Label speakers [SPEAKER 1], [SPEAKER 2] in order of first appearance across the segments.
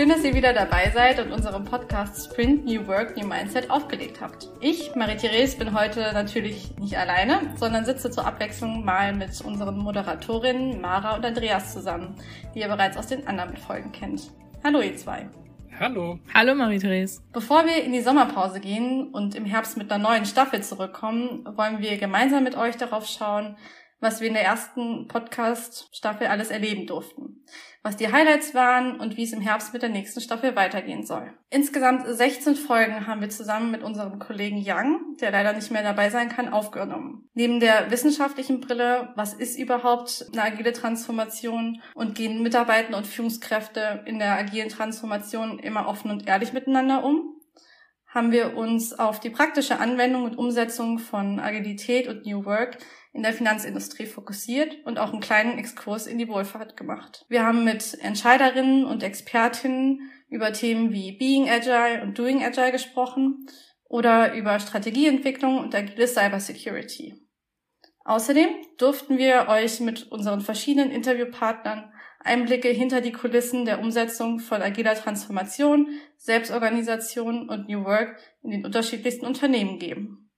[SPEAKER 1] Schön, dass ihr wieder dabei seid und unseren Podcast Sprint New Work, New Mindset aufgelegt habt. Ich, Marie-Therese, bin heute natürlich nicht alleine, sondern sitze zur Abwechslung mal mit unseren Moderatorinnen Mara und Andreas zusammen, die ihr bereits aus den anderen Folgen kennt. Hallo ihr zwei.
[SPEAKER 2] Hallo.
[SPEAKER 3] Hallo Marie-Therese.
[SPEAKER 1] Bevor wir in die Sommerpause gehen und im Herbst mit einer neuen Staffel zurückkommen, wollen wir gemeinsam mit euch darauf schauen, was wir in der ersten Podcast-Staffel alles erleben durften, was die Highlights waren und wie es im Herbst mit der nächsten Staffel weitergehen soll. Insgesamt 16 Folgen haben wir zusammen mit unserem Kollegen Young, der leider nicht mehr dabei sein kann, aufgenommen. Neben der wissenschaftlichen Brille, was ist überhaupt eine agile Transformation und gehen Mitarbeiter und Führungskräfte in der agilen Transformation immer offen und ehrlich miteinander um? Haben wir uns auf die praktische Anwendung und Umsetzung von Agilität und New Work in der Finanzindustrie fokussiert und auch einen kleinen Exkurs in die Wohlfahrt gemacht. Wir haben mit Entscheiderinnen und Expertinnen über Themen wie Being Agile und Doing Agile gesprochen oder über Strategieentwicklung und agile Cybersecurity. Außerdem durften wir euch mit unseren verschiedenen Interviewpartnern Einblicke hinter die Kulissen der Umsetzung von agiler Transformation, Selbstorganisation und New Work in den unterschiedlichsten Unternehmen geben.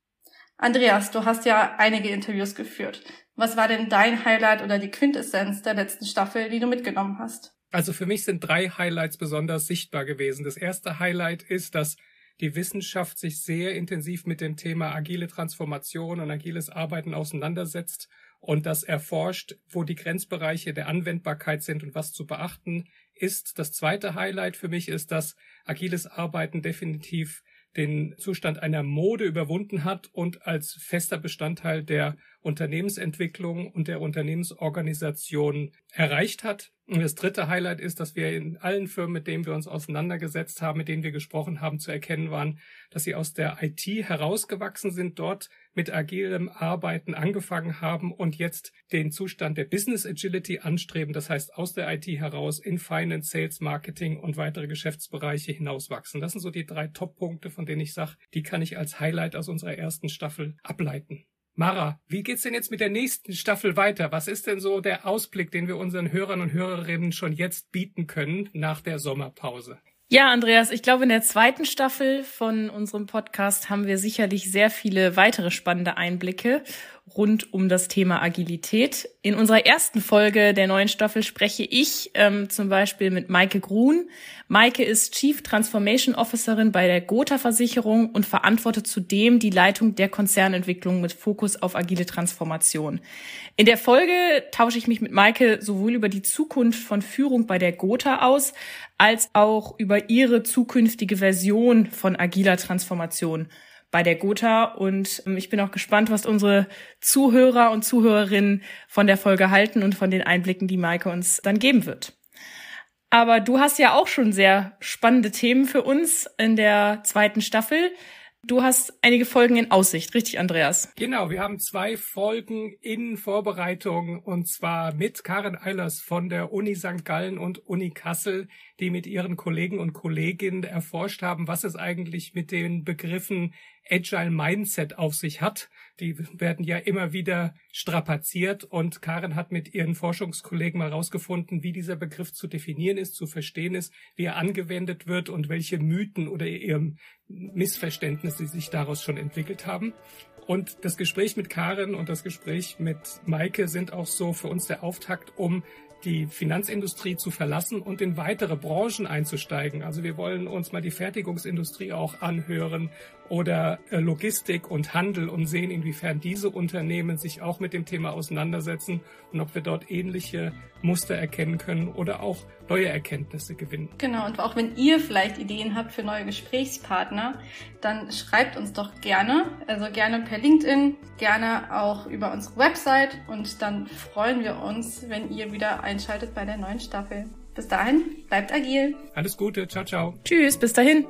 [SPEAKER 1] Andreas, du hast ja einige Interviews geführt. Was war denn dein Highlight oder die Quintessenz der letzten Staffel, die du mitgenommen hast?
[SPEAKER 2] Also für mich sind drei Highlights besonders sichtbar gewesen. Das erste Highlight ist, dass die Wissenschaft sich sehr intensiv mit dem Thema agile Transformation und agiles Arbeiten auseinandersetzt und das erforscht, wo die Grenzbereiche der Anwendbarkeit sind und was zu beachten ist. Das zweite Highlight für mich ist, dass agiles Arbeiten definitiv den Zustand einer Mode überwunden hat und als fester Bestandteil der Unternehmensentwicklung und der Unternehmensorganisation erreicht hat. Und das dritte Highlight ist, dass wir in allen Firmen, mit denen wir uns auseinandergesetzt haben, mit denen wir gesprochen haben, zu erkennen waren, dass sie aus der IT herausgewachsen sind, dort mit agilem Arbeiten angefangen haben und jetzt den Zustand der Business Agility anstreben. Das heißt, aus der IT heraus in Finance, Sales, Marketing und weitere Geschäftsbereiche hinauswachsen. Das sind so die drei Top-Punkte, von denen ich sage, die kann ich als Highlight aus unserer ersten Staffel ableiten. Mara, wie geht's denn jetzt mit der nächsten Staffel weiter? Was ist denn so der Ausblick, den wir unseren Hörern und Hörerinnen schon jetzt bieten können nach der Sommerpause?
[SPEAKER 3] Ja, Andreas, ich glaube, in der zweiten Staffel von unserem Podcast haben wir sicherlich sehr viele weitere spannende Einblicke rund um das Thema Agilität. In unserer ersten Folge der neuen Staffel spreche ich ähm, zum Beispiel mit Maike Grun. Maike ist Chief Transformation Officerin bei der Gotha Versicherung und verantwortet zudem die Leitung der Konzernentwicklung mit Fokus auf agile Transformation. In der Folge tausche ich mich mit Maike sowohl über die Zukunft von Führung bei der Gotha aus, als auch über ihre zukünftige Version von agiler Transformation bei der Gotha. Und ähm, ich bin auch gespannt, was unsere Zuhörer und Zuhörerinnen von der Folge halten und von den Einblicken, die Maike uns dann geben wird. Aber du hast ja auch schon sehr spannende Themen für uns in der zweiten Staffel. Du hast einige Folgen in Aussicht, richtig, Andreas?
[SPEAKER 2] Genau, wir haben zwei Folgen in Vorbereitung und zwar mit Karen Eilers von der Uni St. Gallen und Uni Kassel, die mit ihren Kollegen und Kolleginnen erforscht haben, was es eigentlich mit den Begriffen Agile Mindset auf sich hat. Die werden ja immer wieder strapaziert und Karen hat mit ihren Forschungskollegen mal rausgefunden, wie dieser Begriff zu definieren ist, zu verstehen ist, wie er angewendet wird und welche Mythen oder ihrem Missverständnisse sich daraus schon entwickelt haben. Und das Gespräch mit Karen und das Gespräch mit Maike sind auch so für uns der Auftakt, um die Finanzindustrie zu verlassen und in weitere Branchen einzusteigen. Also wir wollen uns mal die Fertigungsindustrie auch anhören oder äh, Logistik und Handel und sehen, inwiefern diese Unternehmen sich auch mit dem Thema auseinandersetzen und ob wir dort ähnliche Muster erkennen können oder auch neue Erkenntnisse gewinnen.
[SPEAKER 1] Genau, und auch wenn ihr vielleicht Ideen habt für neue Gesprächspartner, dann schreibt uns doch gerne, also gerne per LinkedIn, gerne auch über unsere Website und dann freuen wir uns, wenn ihr wieder einschaltet bei der neuen Staffel. Bis dahin, bleibt agil.
[SPEAKER 2] Alles Gute, ciao, ciao.
[SPEAKER 3] Tschüss, bis dahin.